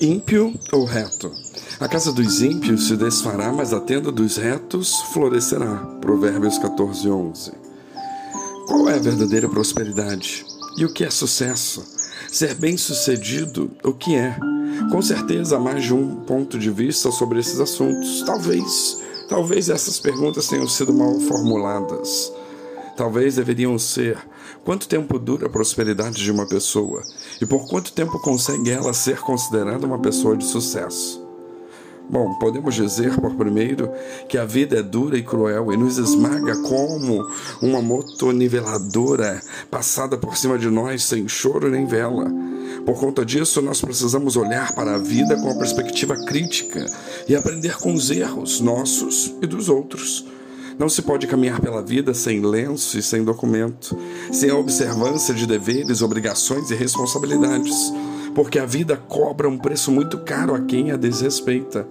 Ímpio ou reto? A casa dos ímpios se desfará, mas a tenda dos retos florescerá. Provérbios 14, 11. Qual é a verdadeira prosperidade? E o que é sucesso? Ser bem-sucedido, o que é? Com certeza há mais de um ponto de vista sobre esses assuntos. Talvez, talvez essas perguntas tenham sido mal formuladas. Talvez deveriam ser: quanto tempo dura a prosperidade de uma pessoa? E por quanto tempo consegue ela ser considerada uma pessoa de sucesso? Bom, podemos dizer, por primeiro, que a vida é dura e cruel e nos esmaga como uma motoniveladora passada por cima de nós sem choro nem vela. Por conta disso, nós precisamos olhar para a vida com a perspectiva crítica e aprender com os erros nossos e dos outros. Não se pode caminhar pela vida sem lenço e sem documento, sem a observância de deveres, obrigações e responsabilidades, porque a vida cobra um preço muito caro a quem a desrespeita.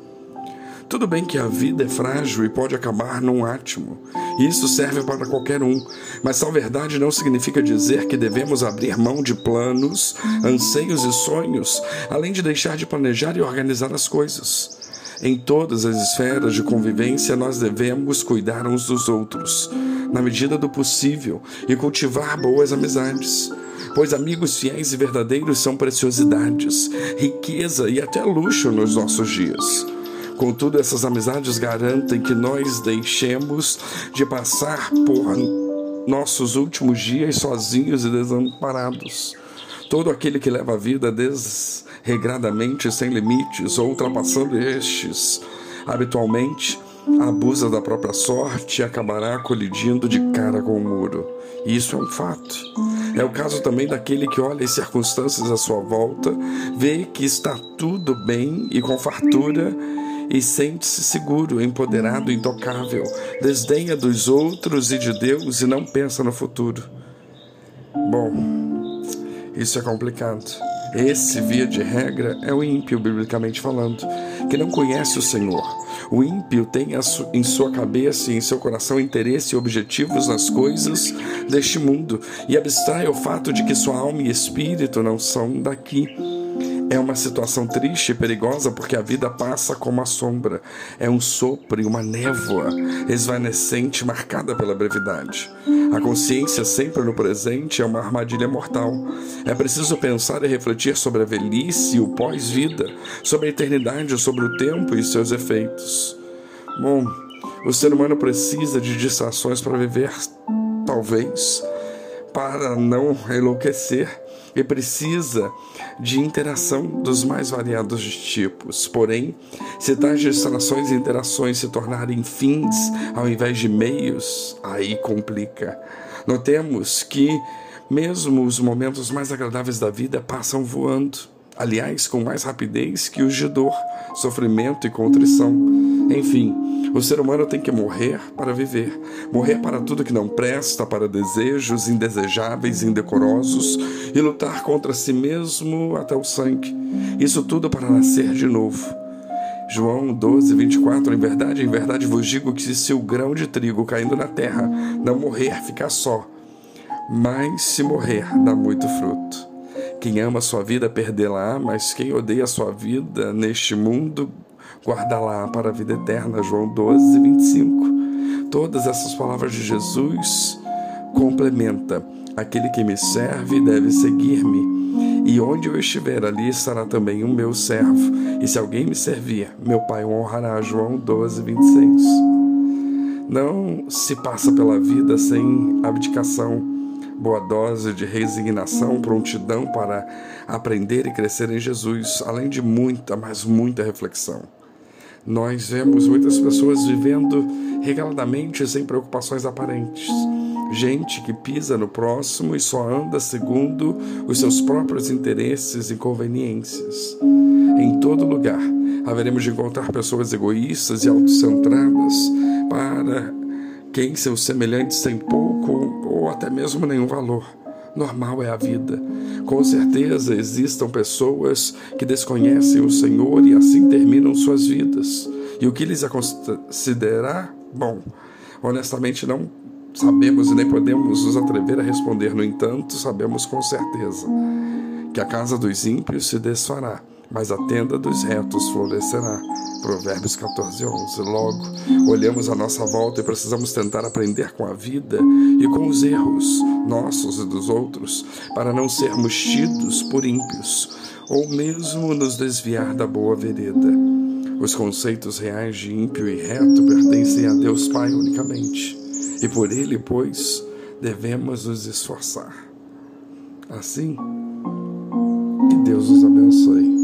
Tudo bem que a vida é frágil e pode acabar num átimo. E isso serve para qualquer um. Mas tal verdade não significa dizer que devemos abrir mão de planos, anseios e sonhos, além de deixar de planejar e organizar as coisas. Em todas as esferas de convivência, nós devemos cuidar uns dos outros, na medida do possível, e cultivar boas amizades. Pois amigos fiéis e verdadeiros são preciosidades, riqueza e até luxo nos nossos dias. Contudo, essas amizades garantem que nós deixemos de passar por nossos últimos dias sozinhos e desamparados. Todo aquele que leva a vida desregradamente, sem limites, ou ultrapassando estes, habitualmente, abusa da própria sorte e acabará colidindo de cara com o muro. Isso é um fato. É o caso também daquele que olha as circunstâncias à sua volta, vê que está tudo bem e com fartura e sente-se seguro, empoderado, intocável, desdenha dos outros e de Deus e não pensa no futuro. Bom, isso é complicado. Esse, via de regra, é o ímpio, biblicamente falando, que não conhece o Senhor. O ímpio tem em sua cabeça e em seu coração interesse e objetivos nas coisas deste mundo e abstrai o fato de que sua alma e espírito não são daqui. É uma situação triste e perigosa porque a vida passa como a sombra. É um sopro e uma névoa esvanecente marcada pela brevidade. A consciência sempre no presente é uma armadilha mortal. É preciso pensar e refletir sobre a velhice e o pós-vida, sobre a eternidade, sobre o tempo e seus efeitos. Bom, o ser humano precisa de distrações para viver, talvez, para não enlouquecer e precisa de interação dos mais variados tipos. Porém, se tais distrações e interações se tornarem fins ao invés de meios, aí complica. Notemos que mesmo os momentos mais agradáveis da vida passam voando, aliás, com mais rapidez que os de dor, sofrimento e contrição. Enfim, o ser humano tem que morrer para viver, morrer para tudo que não presta, para desejos indesejáveis, indecorosos e lutar contra si mesmo até o sangue. Isso tudo para nascer de novo. João 12, 24. Em verdade, em verdade vos digo que se o grão de trigo caindo na terra não morrer, fica só, mas se morrer, dá muito fruto. Quem ama a sua vida, perdê-la, mas quem odeia a sua vida neste mundo, guardá-la para a vida eterna. João 12, 25. Todas essas palavras de Jesus complementa. Aquele que me serve deve seguir-me. E onde eu estiver, ali estará também o meu servo. E se alguém me servir, meu Pai o honrará. João 12, 26. Não se passa pela vida sem abdicação, boa dose de resignação, prontidão para aprender e crescer em Jesus, além de muita, mas muita reflexão. Nós vemos muitas pessoas vivendo regaladamente sem preocupações aparentes. Gente que pisa no próximo e só anda segundo os seus próprios interesses e conveniências. Em todo lugar haveremos de encontrar pessoas egoístas e autocentradas para quem seus semelhantes têm pouco ou até mesmo nenhum valor normal é a vida. Com certeza existam pessoas que desconhecem o Senhor e assim terminam suas vidas. E o que lhes considerar bom? Honestamente, não sabemos e nem podemos nos atrever a responder. No entanto, sabemos com certeza que a casa dos ímpios se desfará, mas a tenda dos retos florescerá. Provérbios 14, 11. Logo, olhamos à nossa volta e precisamos tentar aprender com a vida e com os erros nossos e dos outros, para não sermos tidos por ímpios, ou mesmo nos desviar da boa vereda. Os conceitos reais de ímpio e reto pertencem a Deus Pai unicamente, e por ele, pois, devemos nos esforçar. Assim, que Deus os abençoe.